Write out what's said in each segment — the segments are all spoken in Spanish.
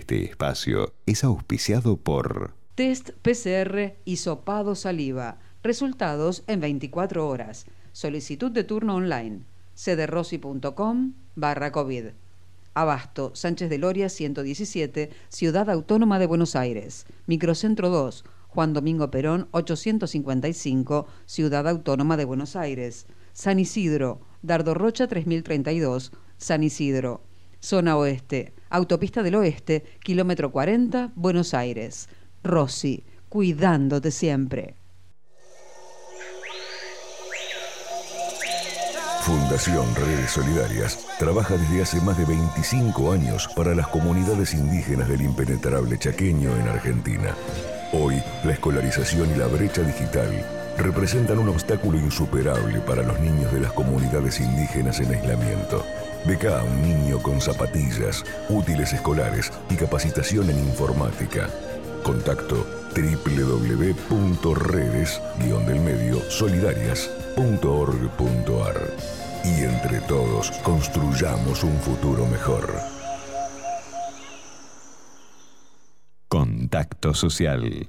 Este espacio es auspiciado por Test PCR Hisopado Saliva. Resultados en 24 horas. Solicitud de turno online. cederossi.com barra COVID. Abasto, Sánchez de Loria 117, Ciudad Autónoma de Buenos Aires. Microcentro 2, Juan Domingo Perón 855, Ciudad Autónoma de Buenos Aires. San Isidro, Dardo Rocha 3032, San Isidro. Zona Oeste, Autopista del Oeste, kilómetro 40, Buenos Aires. Rossi, cuidándote siempre. Fundación Redes Solidarias trabaja desde hace más de 25 años para las comunidades indígenas del impenetrable chaqueño en Argentina. Hoy, la escolarización y la brecha digital representan un obstáculo insuperable para los niños de las comunidades indígenas en aislamiento. Beca a un niño con zapatillas, útiles escolares y capacitación en informática. Contacto www.redes-solidarias.org.ar Y entre todos construyamos un futuro mejor. Contacto Social.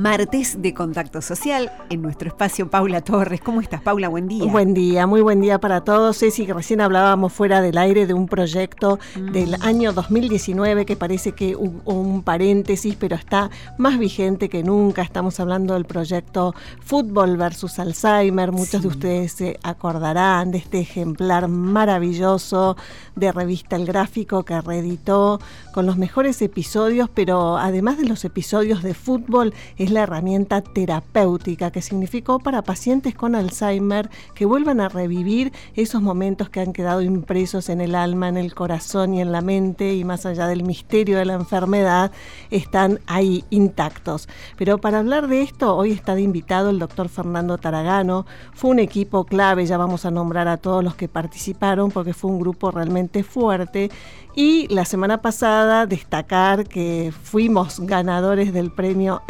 Martes de contacto social en nuestro espacio Paula Torres. ¿Cómo estás, Paula? Buen día. Buen día, muy buen día para todos. Ceci, que recién hablábamos fuera del aire de un proyecto del mm. año 2019 que parece que un, un paréntesis, pero está más vigente que nunca. Estamos hablando del proyecto Fútbol versus Alzheimer. Muchos de ustedes se acordarán de este ejemplar maravilloso de revista El Gráfico que reeditó con los mejores episodios, pero además de los episodios de fútbol, la herramienta terapéutica que significó para pacientes con Alzheimer que vuelvan a revivir esos momentos que han quedado impresos en el alma, en el corazón y en la mente y más allá del misterio de la enfermedad, están ahí intactos. Pero para hablar de esto, hoy está de invitado el doctor Fernando Taragano. Fue un equipo clave, ya vamos a nombrar a todos los que participaron porque fue un grupo realmente fuerte y la semana pasada destacar que fuimos ganadores del premio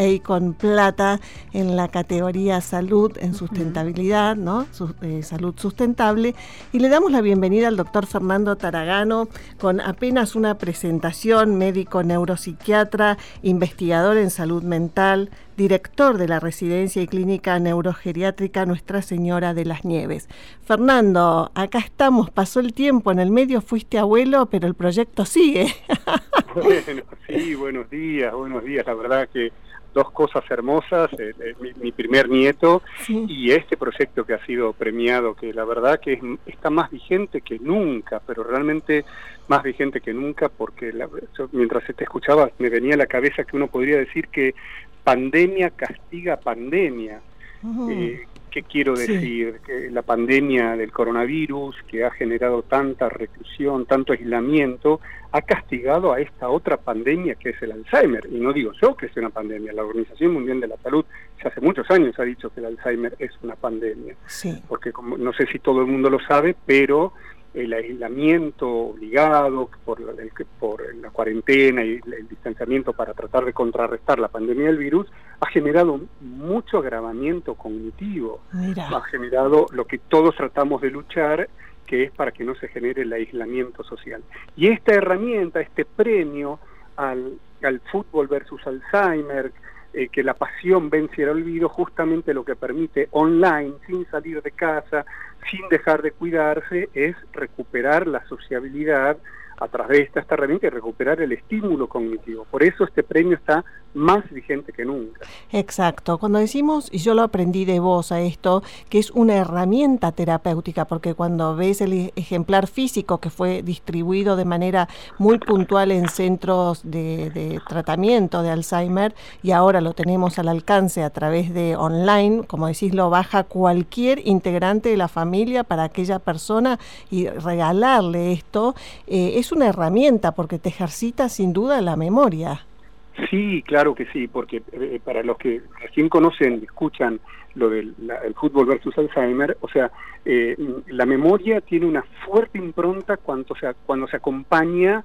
Plata en la categoría Salud en Sustentabilidad, ¿no? Eh, salud Sustentable. Y le damos la bienvenida al doctor Fernando Taragano con apenas una presentación, médico neuropsiquiatra, investigador en salud mental, director de la Residencia y Clínica Neurogeriátrica Nuestra Señora de las Nieves. Fernando, acá estamos, pasó el tiempo, en el medio fuiste abuelo, pero el proyecto sigue. bueno, sí, buenos días, buenos días, la verdad que dos cosas hermosas, eh, eh, mi, primer nieto y este proyecto que ha sido premiado, que la verdad que está más vigente que nunca, pero realmente más vigente que nunca, porque mientras te escuchaba me venía a la cabeza que uno podría decir que pandemia castiga pandemia. Eh, ¿Qué quiero decir? Que la pandemia del coronavirus, que ha generado tanta reclusión, tanto aislamiento, ha castigado a esta otra pandemia que es el Alzheimer. Y no digo yo que es una pandemia, la Organización Mundial de la Salud ya hace muchos años ha dicho que el Alzheimer es una pandemia. Porque como, no sé si todo el mundo lo sabe, pero el aislamiento obligado por, por la cuarentena y el distanciamiento para tratar de contrarrestar la pandemia del virus ha generado mucho agravamiento cognitivo, ha generado lo que todos tratamos de luchar, que es para que no se genere el aislamiento social. Y esta herramienta, este premio al, al fútbol versus Alzheimer, eh, que la pasión vence el olvido, justamente lo que permite online, sin salir de casa, sin dejar de cuidarse, es recuperar la sociabilidad a través de esta, esta herramienta y recuperar el estímulo cognitivo. Por eso este premio está más vigente que nunca. Exacto. Cuando decimos, y yo lo aprendí de vos a esto, que es una herramienta terapéutica, porque cuando ves el ejemplar físico que fue distribuido de manera muy puntual en centros de, de tratamiento de Alzheimer y ahora lo tenemos al alcance a través de online, como decís, lo baja cualquier integrante de la familia para aquella persona y regalarle esto, eh, es una herramienta porque te ejercita sin duda la memoria. Sí, claro que sí, porque eh, para los que recién conocen y escuchan lo del el fútbol versus Alzheimer, o sea, eh, la memoria tiene una fuerte impronta cuando se, cuando se acompaña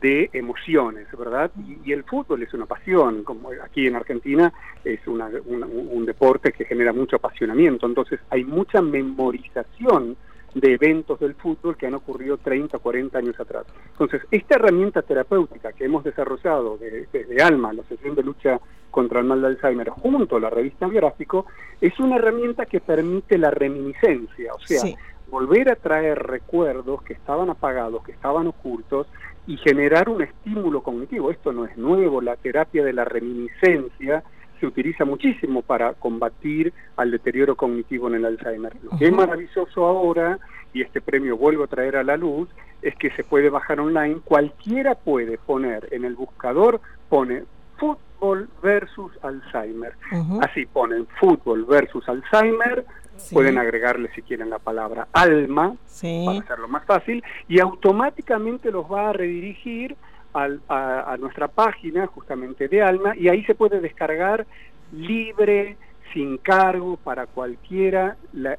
de emociones, ¿verdad? Y, el fútbol es una pasión, como aquí en Argentina es un deporte que genera mucho apasionamiento, entonces hay mucha memorización de eventos del fútbol que han ocurrido 30 o 40 años atrás. Entonces, esta herramienta terapéutica que hemos desarrollado desde, ALMA, la Asociación de Lucha contra el Mal de Alzheimer, junto a la revista Gráfico, es una herramienta que permite la reminiscencia, o sea, volver a traer recuerdos que estaban apagados, que estaban ocultos, y generar un estímulo cognitivo. Esto no es nuevo, la terapia de la reminiscencia se utiliza muchísimo para combatir al deterioro cognitivo en el Alzheimer. Lo que es maravilloso ahora, y este premio vuelvo a traer a la luz, es que se puede bajar online, cualquiera puede poner en el buscador, pone fútbol versus Alzheimer. Así ponen fútbol versus Alzheimer, pueden agregarle si quieren la palabra alma, para hacerlo más fácil, y automáticamente los va a redirigir a, nuestra página justamente de Alma y ahí se puede descargar libre, sin cargo para cualquiera la,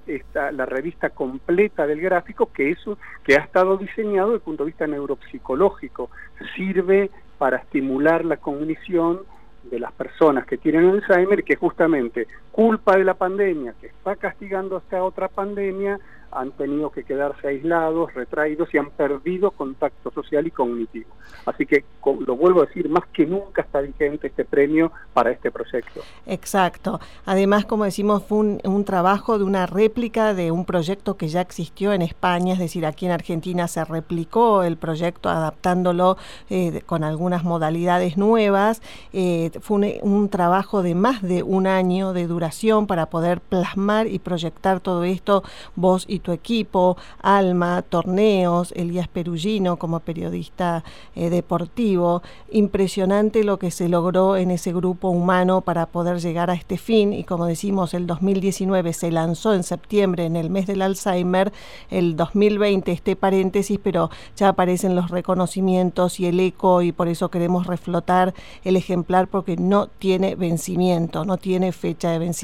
la revista completa del gráfico que eso que ha estado diseñado desde el punto de vista neuropsicológico. Sirve para estimular la cognición de las personas que tienen Alzheimer que justamente culpa de la pandemia que está castigando hasta otra pandemia han tenido que quedarse aislados, retraídos y han perdido contacto social y cognitivo. Así que, lo vuelvo a decir, más que nunca está vigente este premio para este proyecto. Exacto. Además, como decimos, fue un, trabajo de una réplica de un proyecto que ya existió en España, es decir, aquí en Argentina se replicó el proyecto adaptándolo eh, con algunas modalidades nuevas. Eh, fue un trabajo de más de un año de duración para poder plasmar y proyectar todo esto, vos y tu equipo, Alma, Torneos, Elías Perugino como periodista eh, deportivo. Impresionante lo que se logró en ese grupo humano para poder llegar a este fin y como decimos, el 2019 se lanzó en septiembre en el mes del Alzheimer, el 2020 este paréntesis, pero ya aparecen los reconocimientos y el eco y por eso queremos reflotar el ejemplar porque no tiene vencimiento, no tiene fecha de vencimiento.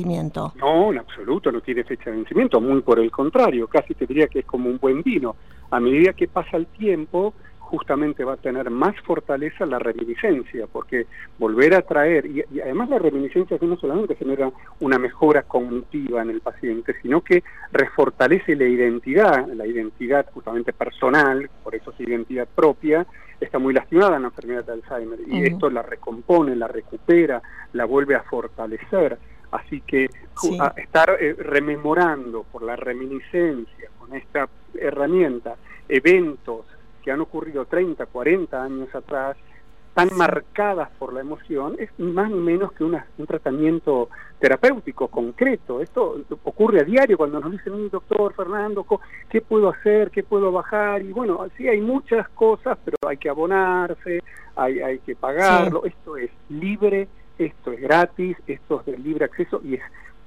No, en absoluto no tiene fecha de vencimiento, muy por el contrario, casi te diría que es como un buen vino. A medida que pasa el tiempo, justamente va a tener más fortaleza la reminiscencia, porque volver a traer, y, además la reminiscencia no solamente genera una mejora cognitiva en el paciente, sino que refortalece la identidad, la identidad justamente personal, por eso es identidad propia, está muy lastimada en la enfermedad de Alzheimer, y esto la recompone, la recupera, la vuelve a fortalecer. Así que estar eh, rememorando por la reminiscencia con esta herramienta eventos que han ocurrido 30, 40 años atrás, tan marcadas por la emoción, es más ni menos que un tratamiento terapéutico concreto. Esto ocurre a diario cuando nos dicen, doctor Fernando, ¿qué puedo hacer? ¿Qué puedo bajar? Y bueno, sí hay muchas cosas, pero hay que abonarse, hay, hay que pagarlo. Esto es libre esto es gratis, esto es de libre acceso y es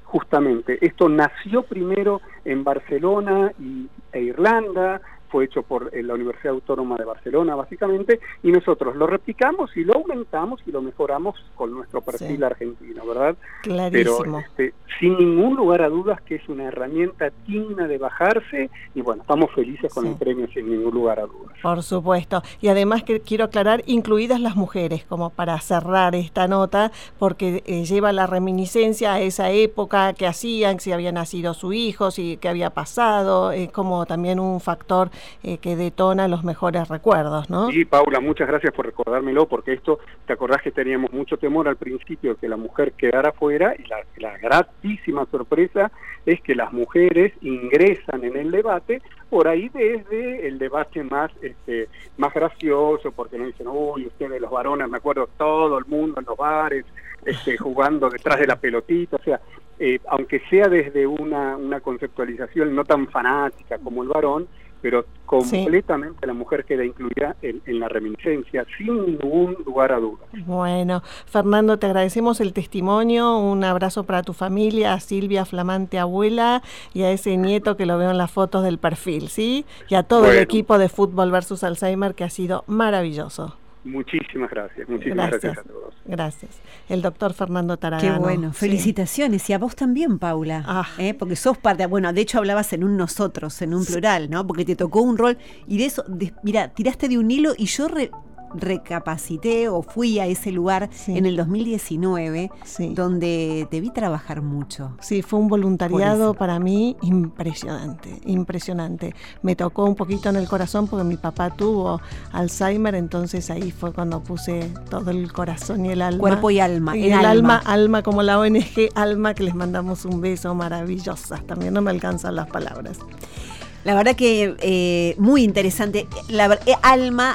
justamente, esto nació primero en Barcelona y, e Irlanda, fue hecho por eh, la Universidad Autónoma de Barcelona, básicamente, y nosotros lo replicamos y lo aumentamos y lo mejoramos con nuestro perfil argentino, ¿verdad? Clarísimo. Pero este, sin ningún lugar a dudas que es una herramienta digna de bajarse y bueno, estamos felices con el premio sin ningún lugar a dudas. Por supuesto. Y además que quiero aclarar, incluidas las mujeres, como para cerrar esta nota, porque eh, lleva la reminiscencia a esa época que hacían, si había nacido su hijo, si qué había pasado, es como también un factor eh, que detona los mejores recuerdos, ¿no? Sí, Paula, muchas gracias por recordármelo, porque esto, te acordás que teníamos mucho temor al principio de que la mujer quedara fuera, y la, la gratísima sorpresa es que las mujeres ingresan en el debate, por ahí desde el debate más este, más gracioso, porque no dicen, uy, ustedes los varones, me acuerdo todo el mundo en los bares, este, jugando detrás de la pelotita, o sea, eh, aunque sea desde una, una conceptualización no tan fanática como el varón, pero completamente la mujer queda incluida en, la reminiscencia, sin ningún lugar a dudas. Bueno, Fernando, te agradecemos el testimonio, un abrazo para tu familia, a Silvia, flamante abuela, y a ese nieto que lo veo en las fotos del perfil, ¿sí? Y a todo el equipo de Fútbol versus Alzheimer que ha sido maravilloso. Muchísimas gracias, muchísimas gracias, a todos. Gracias. El doctor Fernando Taragano. Qué bueno, felicitaciones. Y a vos también, Paula, ah. ¿eh? porque sos parte, bueno, de hecho hablabas en un nosotros, en un plural, ¿no? Porque te tocó un rol y de eso, mira, tiraste de un hilo y yo recapacité o fui a ese lugar en el 2019, donde debí trabajar mucho. Sí, fue un voluntariado para mí impresionante, impresionante. Me tocó un poquito en el corazón porque mi papá tuvo Alzheimer, entonces ahí fue cuando puse todo el corazón y el alma. Cuerpo y alma. Y el alma. alma, como la ONG Alma, que les mandamos un beso maravillosas. También no me alcanzan las palabras. La verdad que eh, muy interesante. La, eh, alma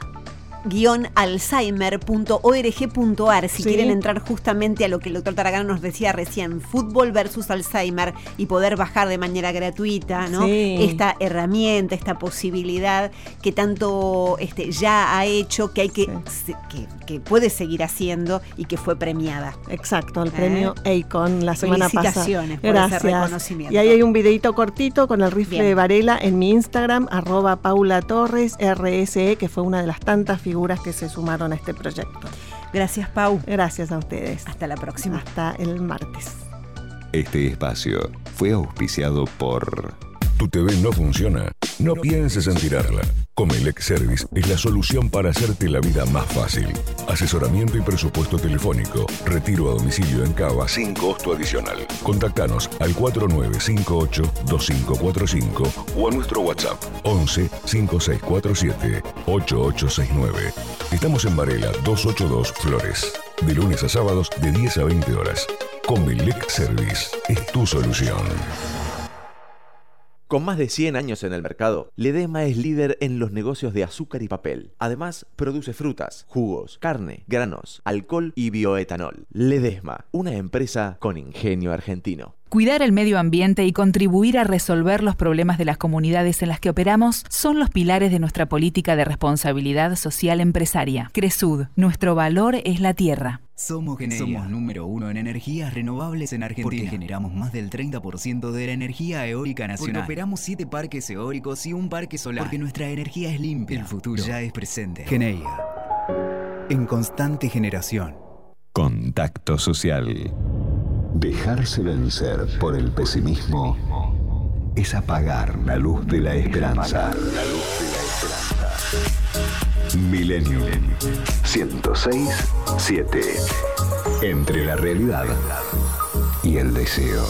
alzheimer.org.ar si quieren entrar justamente a lo que el doctor Taragano nos decía recién, fútbol versus Alzheimer y poder bajar de manera gratuita, ¿no? Esta herramienta, esta posibilidad que tanto este, ya ha hecho, que hay que, que, puede seguir haciendo y que fue premiada. Exacto, el premio ¿Eh? la semana pasada. Felicitaciones por ese reconocimiento. Y ahí hay un videito cortito con el rifle de Varela en mi Instagram, arroba Paula Torres, RSE, que fue una de las tantas figuras que se sumaron a este proyecto. Gracias, Pau. Gracias a ustedes. Hasta la próxima. Hasta el martes. Este espacio fue auspiciado por... ¿Tu TV no funciona? No pienses en tirarla. Comelec Service es la solución para hacerte la vida más fácil. Asesoramiento y presupuesto telefónico. Retiro a domicilio en Cava sin costo adicional. Contactanos al 4958-2545 o a nuestro WhatsApp 11 5647 8869. Estamos en Varela 282 Flores. De lunes a sábados de 10 a 20 horas. Comelec Service es tu solución. Con más de 100 años en el mercado, Ledesma es líder en los negocios de azúcar y papel. Además, produce frutas, jugos, carne, granos, alcohol y bioetanol. Ledesma, una empresa con ingenio argentino. Cuidar el medio ambiente y contribuir a resolver los problemas de las comunidades en las que operamos son los pilares de nuestra política de responsabilidad social empresaria. Cresud, nuestro valor es la tierra. Somos Somos número uno en energías renovables en Argentina. Porque generamos más del 30% de la energía eólica nacional. Porque operamos siete parques eólicos y un parque solar. Porque nuestra energía es limpia. El futuro ya es presente. Geneia. En constante generación. Contacto social. Dejarse vencer por el pesimismo es apagar la luz de la esperanza. La luz de la esperanza. Milenio 106 7. Entre la realidad y el deseo.